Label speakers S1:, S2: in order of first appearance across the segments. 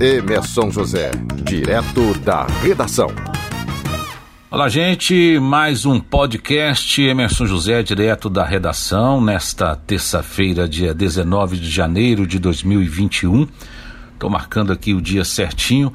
S1: Emerson José, direto da redação.
S2: Olá, gente. Mais um podcast Emerson José, direto da redação, nesta terça-feira, dia 19 de janeiro de 2021. Estou marcando aqui o dia certinho,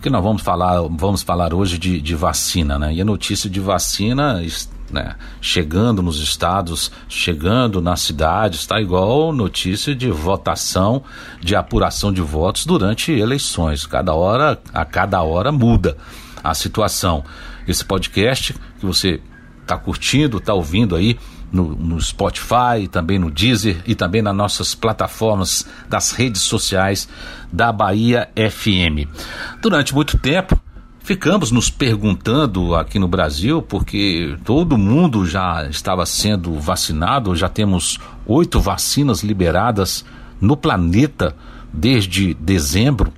S2: porque nós vamos falar, vamos falar hoje de, de vacina, né? E a notícia de vacina né, chegando nos estados, chegando nas cidades, está igual notícia de votação, de apuração de votos durante eleições. Cada hora, a cada hora muda a situação. Esse podcast que você está curtindo, está ouvindo aí no, no, Spotify, também no Deezer e também nas nossas plataformas das redes sociais da Bahia FM. Durante muito tempo, ficamos nos perguntando aqui no Brasil, porque todo mundo já estava sendo vacinado, já temos oito vacinas liberadas no planeta desde dezembro.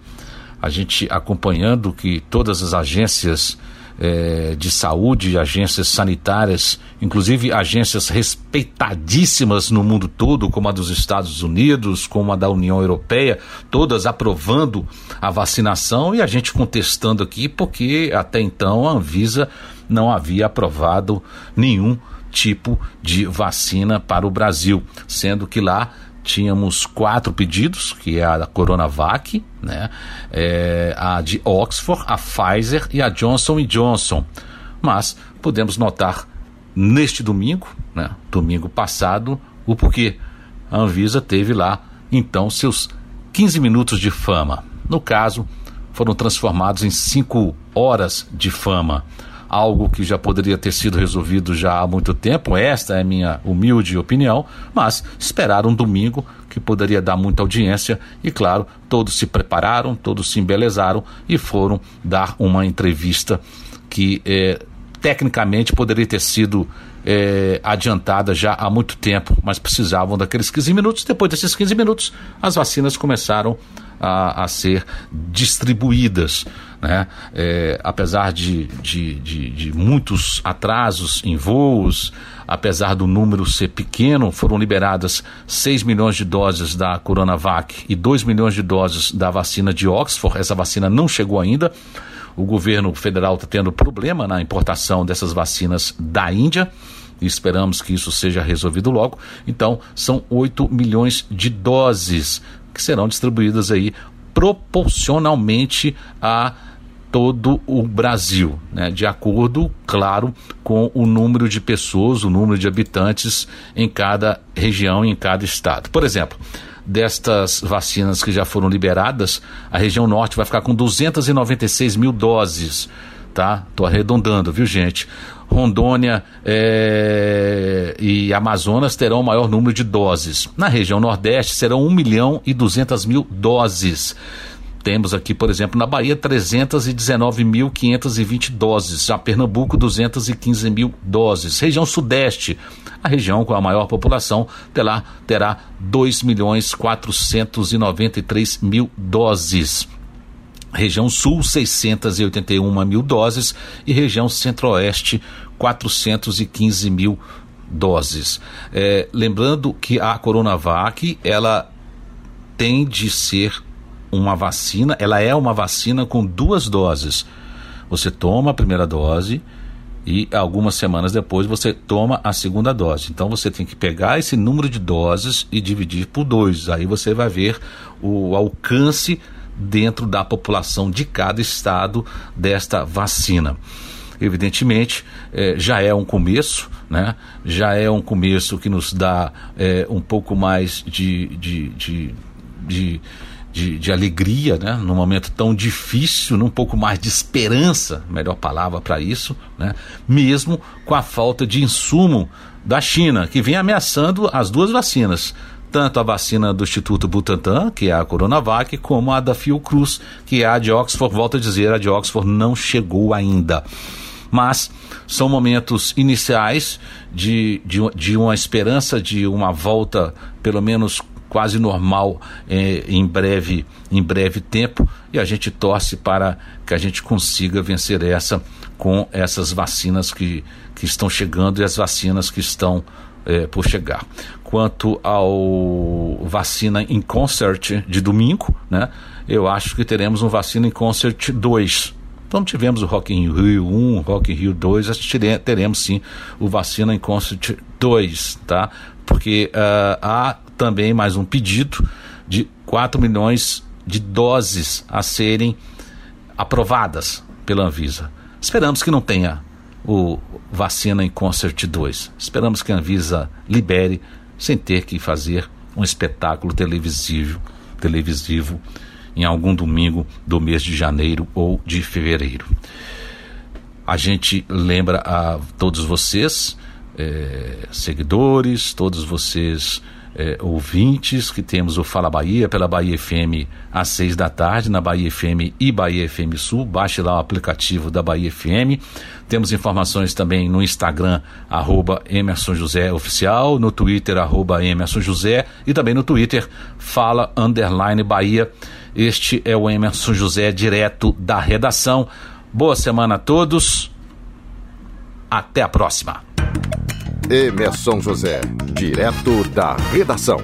S2: A gente acompanhando que todas as agências é, de saúde, agências sanitárias, inclusive agências respeitadíssimas no mundo todo, como a dos Estados Unidos, como a da União Europeia, todas aprovando a vacinação e a gente contestando aqui porque até então a Anvisa não havia aprovado nenhum tipo de vacina para o Brasil, sendo que lá tínhamos quatro pedidos, que é a Coronavac, né? É, a de Oxford, a Pfizer e a Johnson Johnson. Mas podemos notar neste domingo, né, domingo passado, o porquê. A Anvisa teve lá, então, seus 15 minutos de fama. No caso, foram transformados em 5 horas de fama algo que já poderia ter sido resolvido já há muito tempo, esta é minha humilde opinião, mas esperaram um domingo que poderia dar muita audiência e, claro, todos se prepararam, todos se embelezaram e foram dar uma entrevista que é, tecnicamente poderia ter sido é, adiantada já há muito tempo, mas precisavam daqueles 15 minutos. Depois desses 15 minutos, as vacinas começaram a, a ser distribuídas. Né? É, apesar de, de, de, de, muitos atrasos em voos, apesar do número ser pequeno, foram liberadas 6 milhões de doses da Coronavac e 2 milhões de doses da vacina de Oxford. Essa vacina não chegou ainda. O governo federal está tendo problema na importação dessas vacinas da Índia e esperamos que isso seja resolvido logo. Então, são 8 milhões de doses que serão distribuídas aí proporcionalmente a todo o Brasil, né? de acordo, claro, com o número de pessoas, o número de habitantes em cada região, em cada estado. Por exemplo, destas vacinas que já foram liberadas, a região norte vai ficar com 296 mil doses, tá? Tô arredondando, viu, gente? Rondônia é, e Amazonas terão o maior número de doses. Na região Nordeste serão 1 milhão e 200 mil doses. Temos aqui, por exemplo, na Bahia 319.520 doses, já Pernambuco 215 mil doses. Região Sudeste, a região com a maior população, terá, terá 2 milhões 493 mil doses. Região Sul, 681 mil doses e região Centro-Oeste, 415 mil doses. É, lembrando que a Coronavac, ela tem de ser uma vacina, ela é uma vacina com duas doses. Você toma a primeira dose e algumas semanas depois você toma a segunda dose. Então você tem que pegar esse número de doses e dividir por dois. Aí você vai ver o alcance dentro da população de cada estado desta vacina. Evidentemente, eh, já é um começo, né? já é um começo que nos dá eh, um pouco mais de, de, de, de de, de, alegria, né? num momento tão difícil, num pouco mais de esperança, melhor palavra para isso, né? mesmo com a falta de insumo da China, que vem ameaçando as duas vacinas, tanto a vacina do Instituto Butantan, que é a Coronavac, como a da Fiocruz, que é a de Oxford. Volto a dizer, a de Oxford não chegou ainda. Mas são momentos iniciais de, de, de uma esperança de uma volta, pelo menos quase normal eh, em breve em breve tempo e a gente torce para que a gente consiga vencer essa com essas vacinas que, que estão chegando e as vacinas que estão é, por chegar. Quanto ao vacina em concert de domingo, né? Eu acho que teremos um vacina em concert 2. Então tivemos o Rock in Rio 1, Rock in Rio 2, teremos sim o vacina em concert 2, tá? Porque uh, há também mais um pedido de 4 milhões de doses a serem aprovadas pela Anvisa. Esperamos que não tenha o vacina em Concert 2. Esperamos que a Anvisa libere sem ter que fazer um espetáculo televisivo, televisivo em algum domingo do mês de janeiro ou de fevereiro. A gente lembra a todos vocês, eh, seguidores, todos vocês é, ouvintes, que temos o Fala Bahia pela Bahia FM às seis da tarde, na Bahia FM e Bahia FM Sul. Baixe lá o aplicativo da Bahia FM. Temos informações também no Instagram, arroba Emerson José Oficial, no Twitter, arroba Emerson José, e também no Twitter, Fala Underline Bahia. Este é o Emerson José, direto da redação. Boa semana a todos. Até a próxima.
S1: Emerson José, direto da redação.